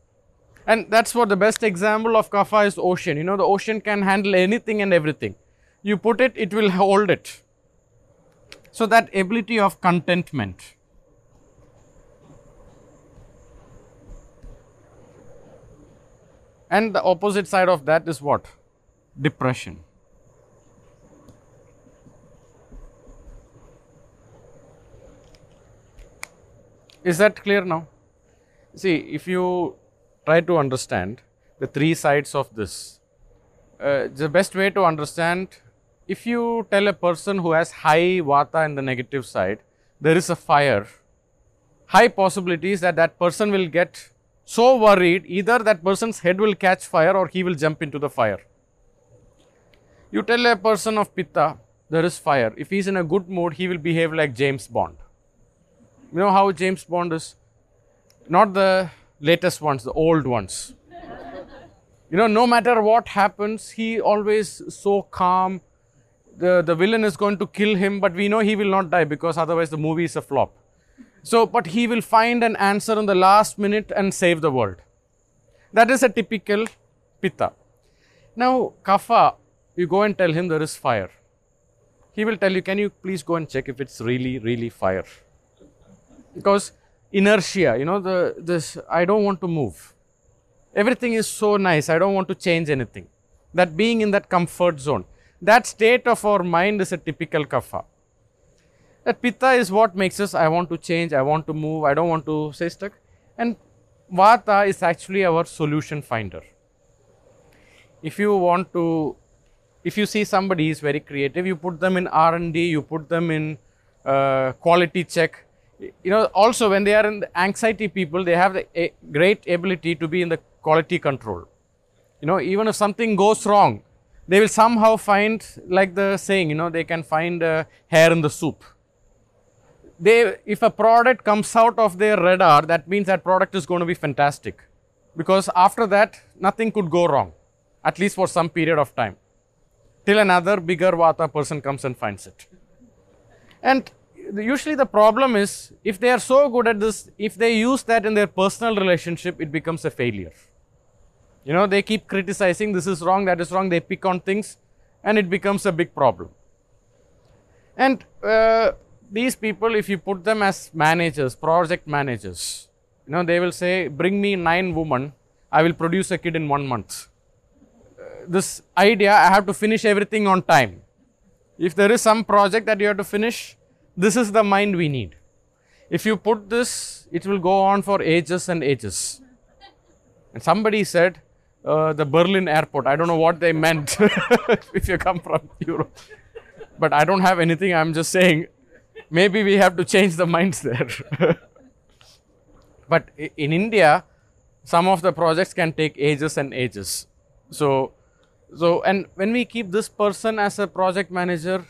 And that's what the best example of kapha is ocean. You know, the ocean can handle anything and everything. You put it, it will hold it. So that ability of contentment. And the opposite side of that is what? Depression. Is that clear now? See, if you try to understand the three sides of this, uh, the best way to understand if you tell a person who has high vata in the negative side, there is a fire, high possibilities that that person will get so worried either that person's head will catch fire or he will jump into the fire. You tell a person of Pitta, there is fire. If he's in a good mood, he will behave like James Bond. You know how James Bond is? Not the latest ones, the old ones. You know, no matter what happens, he always so calm. The, the villain is going to kill him, but we know he will not die because otherwise the movie is a flop. So, but he will find an answer in the last minute and save the world. That is a typical Pitta. Now, Kapha, you go and tell him there is fire. He will tell you, can you please go and check if it's really, really fire? Because inertia, you know, the this I don't want to move. Everything is so nice, I don't want to change anything. That being in that comfort zone. That state of our mind is a typical kapha. That pitta is what makes us I want to change, I want to move, I don't want to stay stuck. And vata is actually our solution finder. If you want to, if you see somebody is very creative, you put them in R&D, you put them in uh, quality check. You know, also when they are in the anxiety people, they have the a great ability to be in the quality control. You know, even if something goes wrong, they will somehow find, like the saying, you know, they can find a hair in the soup. They if a product comes out of their radar that means that product is going to be fantastic. Because after that nothing could go wrong at least for some period of time. Till another bigger vata person comes and finds it. And usually the problem is if they are so good at this if they use that in their personal relationship it becomes a failure you know they keep criticizing this is wrong that is wrong they pick on things and it becomes a big problem and uh, these people, if you put them as managers, project managers, you know, they will say, bring me nine women, I will produce a kid in one month. Uh, this idea, I have to finish everything on time. If there is some project that you have to finish, this is the mind we need. If you put this, it will go on for ages and ages. And somebody said, uh, the Berlin airport, I don't know what they meant if you come from Europe. But I don't have anything, I'm just saying maybe we have to change the minds there. but in India, some of the projects can take ages and ages. So, so and when we keep this person as a project manager,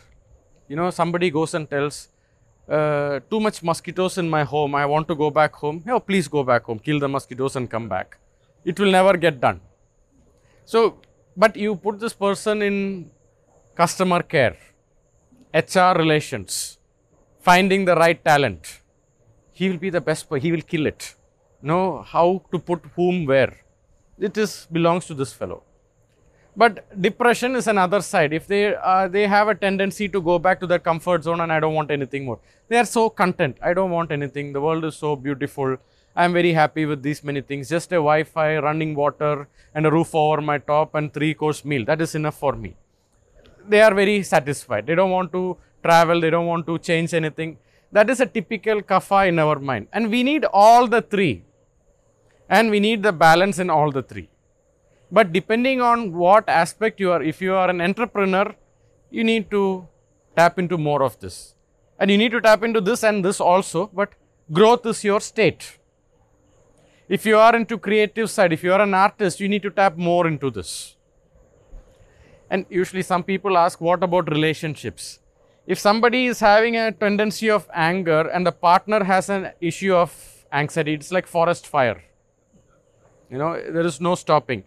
you know, somebody goes and tells, uh, too much mosquitoes in my home, I want to go back home. Oh, please go back home, kill the mosquitoes and come back. It will never get done. So, but you put this person in customer care, HR relations, finding the right talent. He will be the best, he will kill it. Know how to put whom where. It is belongs to this fellow. But depression is another side. If they uh, they have a tendency to go back to their comfort zone and I don't want anything more. They are so content. I don't want anything. The world is so beautiful. I am very happy with these many things. Just a Wi-Fi, running water, and a roof over my top, and three-course meal. That is enough for me. They are very satisfied. They don't want to travel. They don't want to change anything. That is a typical kapha in our mind. And we need all the three. And we need the balance in all the three. But depending on what aspect you are, if you are an entrepreneur, you need to tap into more of this. And you need to tap into this and this also, but growth is your state. If you are into creative side, if you are an artist, you need to tap more into this. And usually some people ask, what about relationships? If somebody is having a tendency of anger and the partner has an issue of anxiety, it's like forest fire. You know, there is no stopping.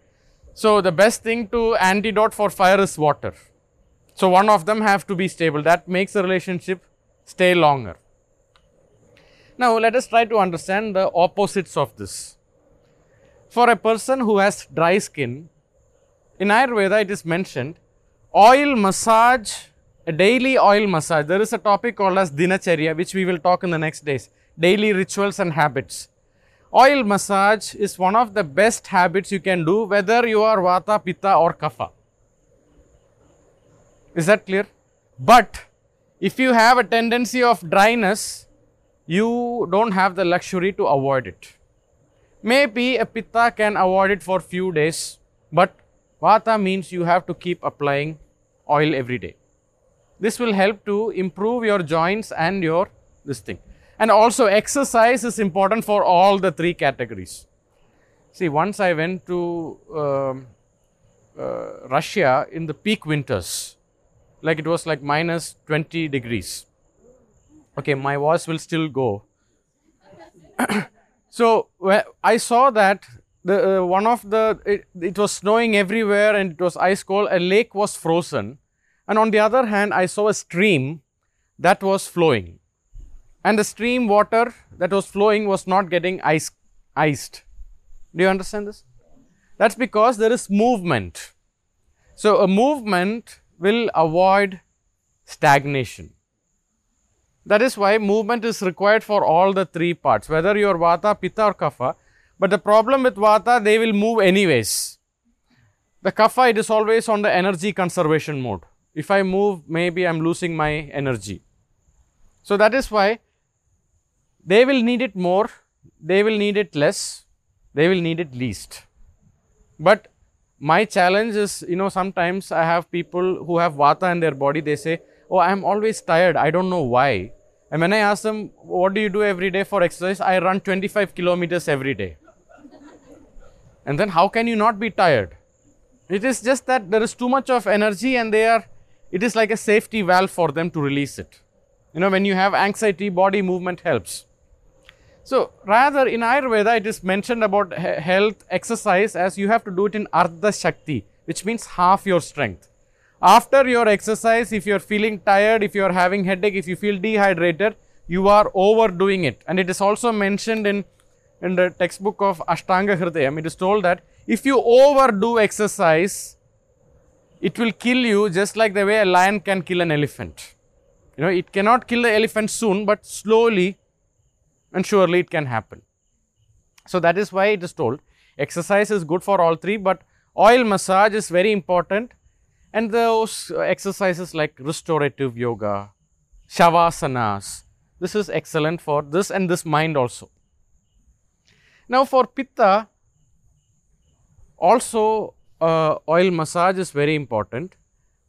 So the best thing to antidote for fire is water. So one of them have to be stable. That makes the relationship stay longer. Now let us try to understand the opposites of this. For a person who has dry skin, in Ayurveda it is mentioned oil massage, a daily oil massage. There is a topic called as dinacharya which we will talk in the next days. Daily rituals and habits. Oil massage is one of the best habits you can do whether you are Vata, Pitta or Kapha. Is that clear? But if you have a tendency of dryness, you don't have the luxury to avoid it. Maybe a Pitta can avoid it for few days, but Vata means you have to keep applying oil every day. This will help to improve your joints and your this thing. And also exercise is important for all the three categories. See, once I went to um, uh, Russia in the peak winters, like it was like minus 20 degrees. Okay, my voice will still go. so I saw that the uh, one of the it, it was snowing everywhere and it was ice cold. A lake was frozen, and on the other hand, I saw a stream that was flowing and the stream water that was flowing was not getting ice, iced. Do you understand this? That's because there is movement. So, a movement will avoid stagnation. That is why movement is required for all the three parts, whether you are Vata, Pitta or Kapha. But the problem with Vata, they will move anyways. The Kapha, it is always on the energy conservation mode. If I move, maybe I am losing my energy. So, that is why they will need it more, they will need it less, they will need it least. But my challenge is, you know, sometimes I have people who have vata in their body, they say, Oh, I am always tired, I don't know why. And when I ask them, What do you do every day for exercise? I run 25 kilometers every day. and then how can you not be tired? It is just that there is too much of energy and they are, it is like a safety valve for them to release it. You know, when you have anxiety, body movement helps. So, rather in Ayurveda, it is mentioned about health, exercise as you have to do it in Ardha Shakti, which means half your strength. After your exercise, if you are feeling tired, if you are having headache, if you feel dehydrated, you are overdoing it. And it is also mentioned in, in the textbook of Ashtanga Hridayam, it is told that if you overdo exercise, it will kill you just like the way a lion can kill an elephant. You know, it cannot kill the elephant soon, but slowly and surely it can happen. So, that is why it is told exercise is good for all three, but oil massage is very important and those exercises like restorative yoga, shavasanas, this is excellent for this and this mind also. Now, for pitta also uh, oil massage is very important,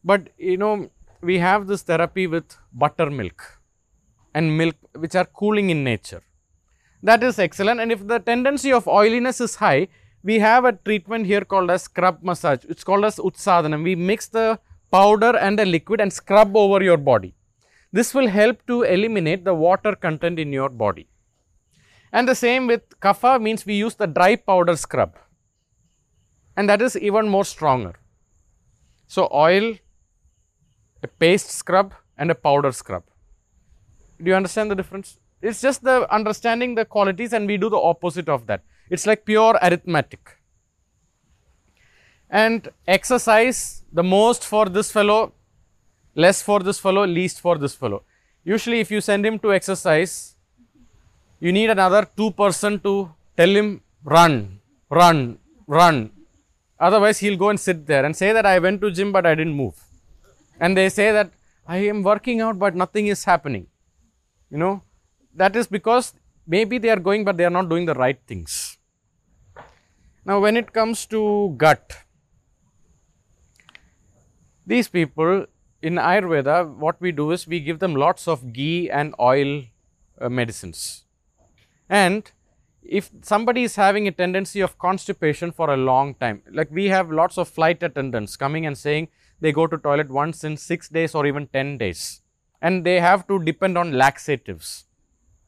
but you know we have this therapy with buttermilk and milk which are cooling in nature. That is excellent. And if the tendency of oiliness is high, we have a treatment here called as scrub massage. It's called as Utsadanam. We mix the powder and the liquid and scrub over your body. This will help to eliminate the water content in your body. And the same with kapha means we use the dry powder scrub and that is even more stronger. So, oil, a paste scrub and a powder scrub. Do you understand the difference? It's just the understanding the qualities and we do the opposite of that. It's like pure arithmetic. And exercise the most for this fellow, less for this fellow, least for this fellow. Usually if you send him to exercise, you need another 2 person to tell him run, run, run. Otherwise, he'll go and sit there and say that I went to gym but I didn't move. And they say that I am working out but nothing is happening. You know, that is because maybe they are going but they are not doing the right things. Now, when it comes to gut, these people in Ayurveda, what we do is we give them lots of ghee and oil uh, medicines. And if somebody is having a tendency of constipation for a long time, like we have lots of flight attendants coming and saying they go to toilet once in 6 days or even 10 days and they have to depend on laxatives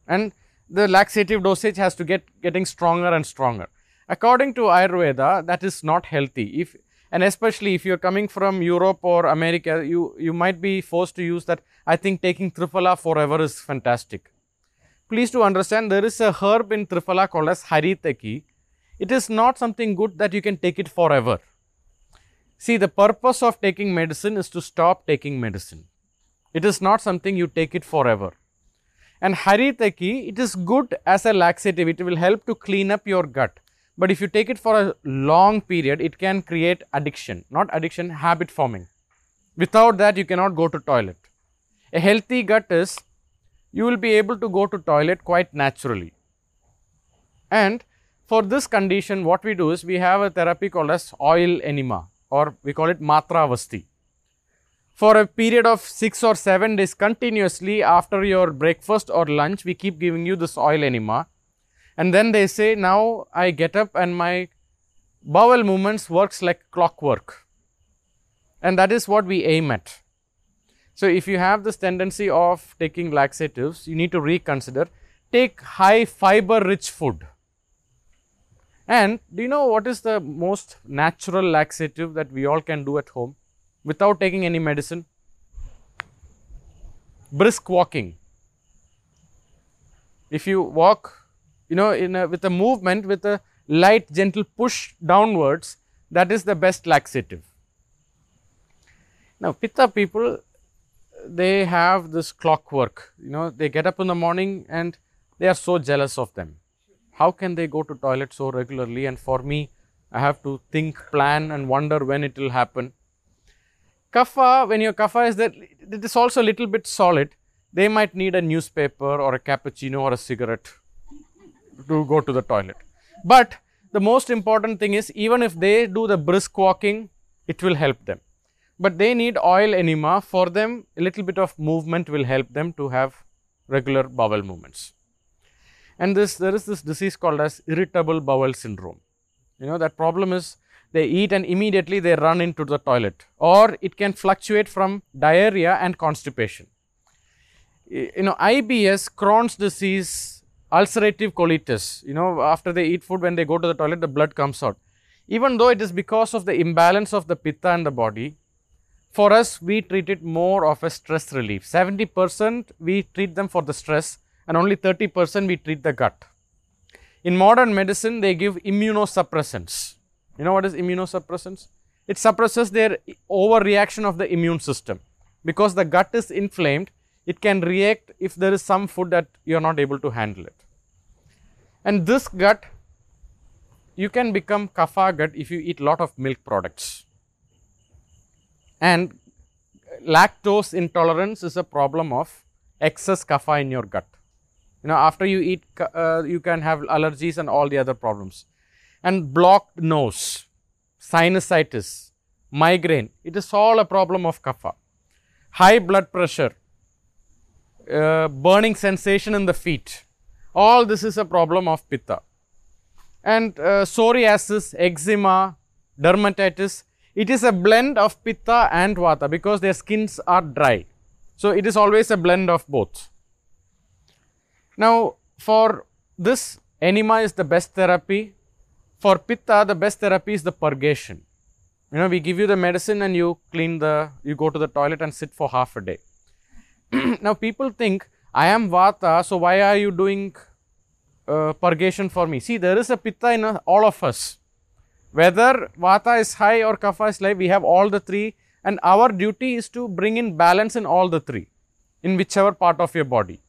and the laxative dosage has to get getting stronger and stronger. According to Ayurveda, that is not healthy. If and especially if you are coming from Europe or America, you, you might be forced to use that. I think taking Triphala forever is fantastic. Please to understand there is a herb in Triphala called as Haritaki. It is not something good that you can take it forever. See, the purpose of taking medicine is to stop taking medicine. It is not something you take it forever. And Haritaki, it is good as a laxative, it will help to clean up your gut. But if you take it for a long period, it can create addiction, not addiction, habit forming. Without that, you cannot go to toilet. A healthy gut is, you will be able to go to toilet quite naturally. And for this condition, what we do is, we have a therapy called as oil enema or we call it Matra Vasti for a period of 6 or 7 days continuously after your breakfast or lunch, we keep giving you this oil enema. And then they say, now I get up and my bowel movements works like clockwork. And that is what we aim at. So, if you have this tendency of taking laxatives, you need to reconsider. Take high fiber rich food. And do you know what is the most natural laxative that we all can do at home? without taking any medicine. Brisk walking. If you walk, you know, in a, with a movement, with a light, gentle push downwards, that is the best laxative. Now, Pitta people, they have this clockwork, you know, they get up in the morning and they are so jealous of them. How can they go to toilet so regularly? And for me, I have to think, plan and wonder when it will happen kapha, when your kapha is that it is also a little bit solid, they might need a newspaper or a cappuccino or a cigarette to go to the toilet. But the most important thing is even if they do the brisk walking, it will help them. But they need oil enema for them, a little bit of movement will help them to have regular bowel movements. And this there is this disease called as irritable bowel syndrome. You know that problem is they eat and immediately they run into the toilet or it can fluctuate from diarrhea and constipation. You know IBS, Crohn's disease, ulcerative colitis, you know after they eat food when they go to the toilet the blood comes out. Even though it is because of the imbalance of the pitta in the body, for us we treat it more of a stress relief. 70 percent we treat them for the stress and only 30 percent we treat the gut. In modern medicine they give immunosuppressants you know what is immunosuppressants? It suppresses their overreaction of the immune system because the gut is inflamed. It can react if there is some food that you are not able to handle it. And this gut, you can become kapha gut if you eat lot of milk products. And lactose intolerance is a problem of excess kapha in your gut. You know, after you eat, uh, you can have allergies and all the other problems and blocked nose, sinusitis, migraine. It is all a problem of kapha. High blood pressure, uh, burning sensation in the feet. All this is a problem of pitta. And uh, psoriasis, eczema, dermatitis, it is a blend of pitta and vata because their skins are dry. So it is always a blend of both. Now, for this, enema is the best therapy. For pitta, the best therapy is the purgation. You know, we give you the medicine and you clean the, you go to the toilet and sit for half a day. now, people think, I am vata, so why are you doing uh, purgation for me? See, there is a pitta in uh, all of us. Whether vata is high or kapha is low, we have all the three, and our duty is to bring in balance in all the three, in whichever part of your body.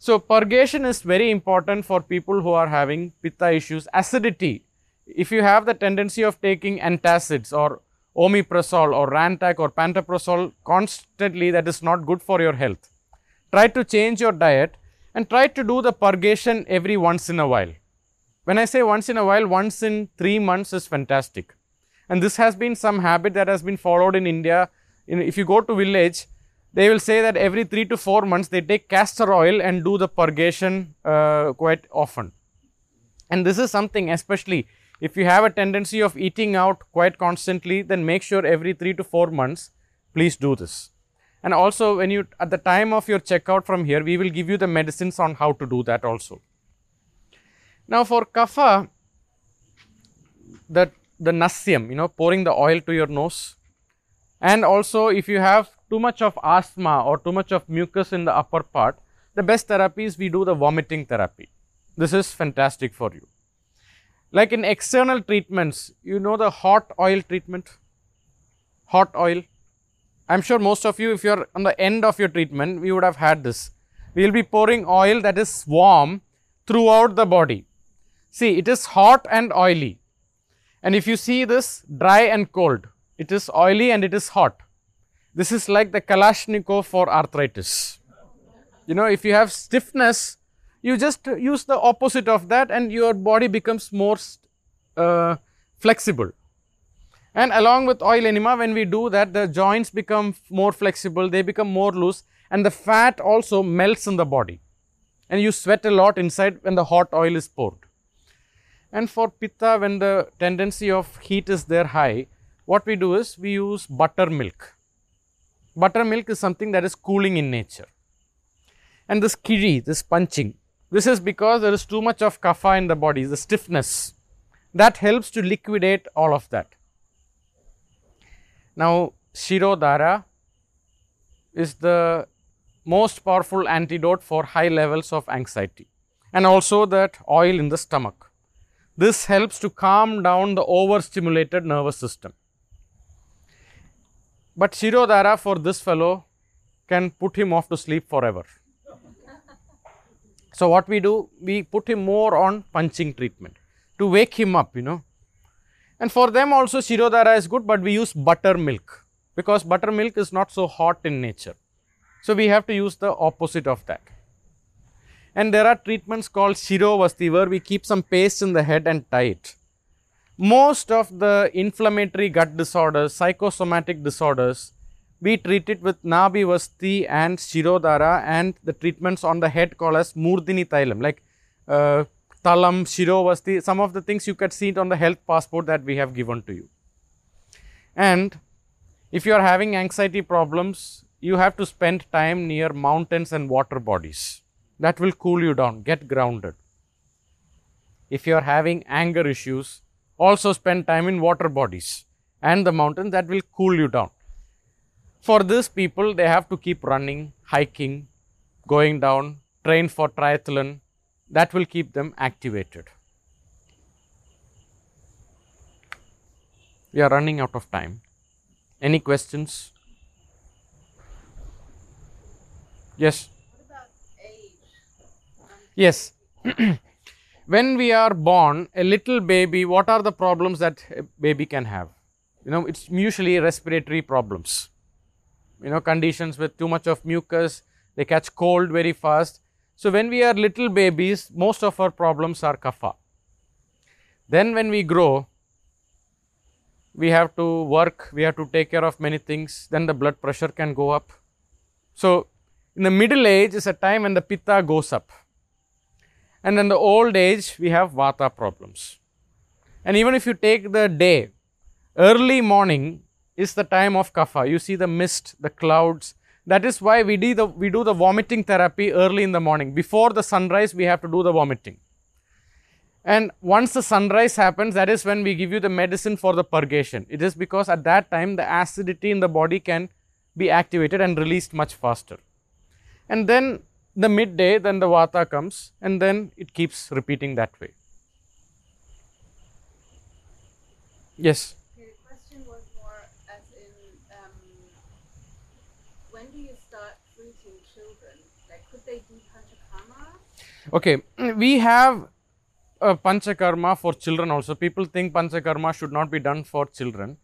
So, purgation is very important for people who are having pitta issues, acidity. If you have the tendency of taking antacids or omeprazole or Rantac or pantoprazole constantly, that is not good for your health. Try to change your diet and try to do the purgation every once in a while. When I say once in a while, once in three months is fantastic. And this has been some habit that has been followed in India. In, if you go to village, they will say that every three to four months they take castor oil and do the purgation uh, quite often. And this is something, especially if you have a tendency of eating out quite constantly, then make sure every three to four months, please do this. And also, when you at the time of your checkout from here, we will give you the medicines on how to do that also. Now, for kapha, the the nasyam, you know, pouring the oil to your nose, and also if you have too much of asthma or too much of mucus in the upper part, the best therapy is we do the vomiting therapy. This is fantastic for you. Like in external treatments, you know the hot oil treatment, hot oil. I'm sure most of you, if you're on the end of your treatment, we would have had this. We will be pouring oil that is warm throughout the body. See, it is hot and oily. And if you see this dry and cold, it is oily and it is hot. This is like the Kalashnikov for arthritis. You know, if you have stiffness, you just use the opposite of that and your body becomes more uh, flexible. And along with oil enema, when we do that, the joints become more flexible, they become more loose, and the fat also melts in the body. And you sweat a lot inside when the hot oil is poured. And for pitta, when the tendency of heat is there high, what we do is we use buttermilk. Buttermilk is something that is cooling in nature. And this kizhi, this punching, this is because there is too much of kapha in the body, the stiffness. That helps to liquidate all of that. Now, Shirodhara is the most powerful antidote for high levels of anxiety and also that oil in the stomach. This helps to calm down the overstimulated nervous system. But Shirodhara for this fellow can put him off to sleep forever. So, what we do, we put him more on punching treatment to wake him up, you know. And for them also Shirodhara is good, but we use buttermilk because buttermilk is not so hot in nature. So, we have to use the opposite of that. And there are treatments called Shirovasti where we keep some paste in the head and tie it. Most of the inflammatory gut disorders, psychosomatic disorders, we treat it with Nabi Vasti and Shirodhara and the treatments on the head called as Murdini Thailam like uh, Talam, Shirovasti, some of the things you can see it on the health passport that we have given to you. And if you are having anxiety problems, you have to spend time near mountains and water bodies. That will cool you down, get grounded. If you are having anger issues, also spend time in water bodies and the mountains that will cool you down. For these people, they have to keep running, hiking, going down, train for triathlon. That will keep them activated. We are running out of time. Any questions? Yes. Yes. when we are born, a little baby, what are the problems that a baby can have? You know, it's usually respiratory problems. You know, conditions with too much of mucus, they catch cold very fast. So, when we are little babies, most of our problems are kapha. Then, when we grow, we have to work, we have to take care of many things, then the blood pressure can go up. So, in the middle age is a time when the pitta goes up and in the old age we have vata problems. And even if you take the day, early morning is the time of kapha. You see the mist, the clouds, that is why we do the we do the vomiting therapy early in the morning. Before the sunrise we have to do the vomiting. And once the sunrise happens that is when we give you the medicine for the purgation. It is because at that time the acidity in the body can be activated and released much faster. And then the midday then the vata comes and then it keeps repeating that way. Yes Okay, the question was more as in um, when do you start treating children? Like, could they do panchakarma? Okay, we have a panchakarma for children also. People think panchakarma should not be done for children,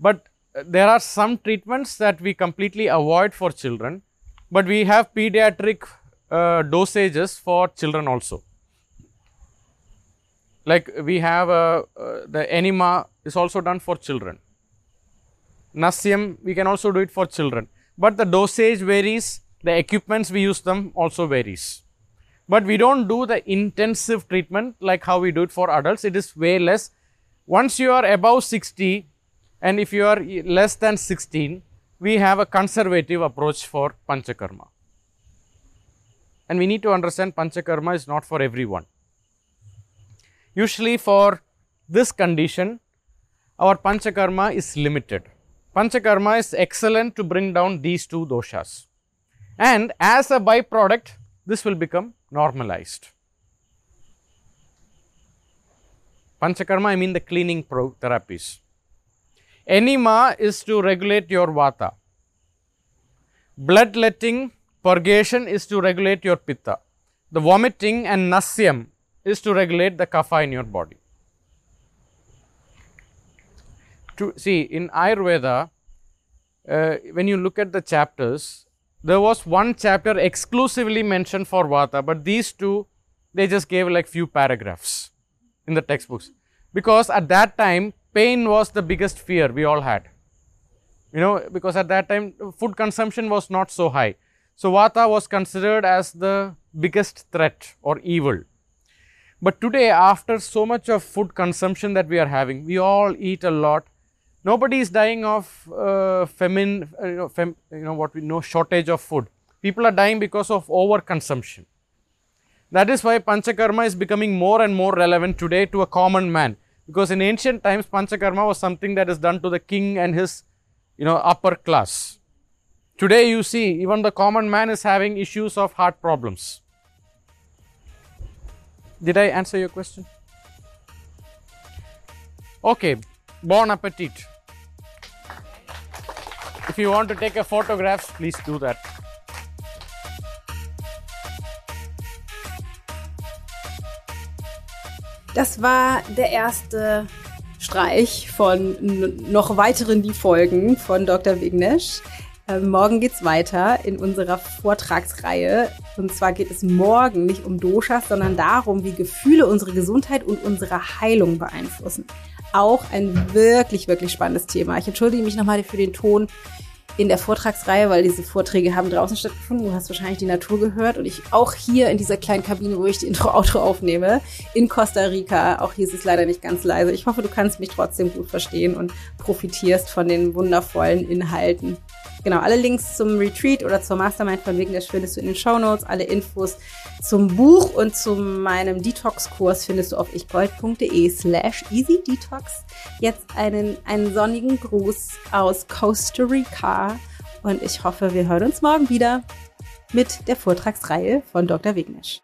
but there are some treatments that we completely avoid for children, but we have pediatric uh, dosages for children also. Like we have uh, uh, the enema is also done for children. Nasyam we can also do it for children, but the dosage varies. The equipments we use them also varies but we don't do the intensive treatment like how we do it for adults. It is way less. Once you are above 60 and if you are less than 16 we have a conservative approach for panchakarma. And we need to understand panchakarma is not for everyone. Usually for this condition our panchakarma is limited. Panchakarma is excellent to bring down these two doshas. And as a byproduct this will become normalized. Panchakarma, I mean the cleaning therapies. Enema is to regulate your vata. Bloodletting, purgation is to regulate your pitta. The vomiting and nasyam is to regulate the kapha in your body. To see in Ayurveda, uh, when you look at the chapters, there was one chapter exclusively mentioned for vata but these two they just gave like few paragraphs in the textbooks. Because at that time pain was the biggest fear we all had. You know because at that time food consumption was not so high. So vata was considered as the biggest threat or evil. But today after so much of food consumption that we are having we all eat a lot nobody is dying of uh, famine, uh, you, know, fem, you know what we know shortage of food. People are dying because of overconsumption. That is why Panchakarma is becoming more and more relevant today to a common man. Because in ancient times, Panchakarma was something that is done to the king and his, you know, upper class. Today you see, even the common man is having issues of heart problems. Did I answer your question? Okay, bon appetit. If you want to take a photograph, please do that. Das war der erste Streich von noch weiteren die Folgen von Dr. Vignesh. Ähm, morgen geht's weiter in unserer Vortragsreihe. Und zwar geht es morgen nicht um Doshas, sondern darum, wie Gefühle unsere Gesundheit und unsere Heilung beeinflussen. Auch ein wirklich, wirklich spannendes Thema. Ich entschuldige mich nochmal für den Ton in der Vortragsreihe, weil diese Vorträge haben draußen stattgefunden. Du hast wahrscheinlich die Natur gehört und ich auch hier in dieser kleinen Kabine, wo ich die Intro-Outro aufnehme, in Costa Rica. Auch hier ist es leider nicht ganz leise. Ich hoffe, du kannst mich trotzdem gut verstehen und profitierst von den wundervollen Inhalten. Genau, alle Links zum Retreat oder zur Mastermind von Vignesh findest du in den Show Notes. Alle Infos zum Buch und zu meinem Detox-Kurs findest du auf ichgold.de slash easydetox. Jetzt einen, einen sonnigen Gruß aus Costa Rica und ich hoffe, wir hören uns morgen wieder mit der Vortragsreihe von Dr. Vignesh.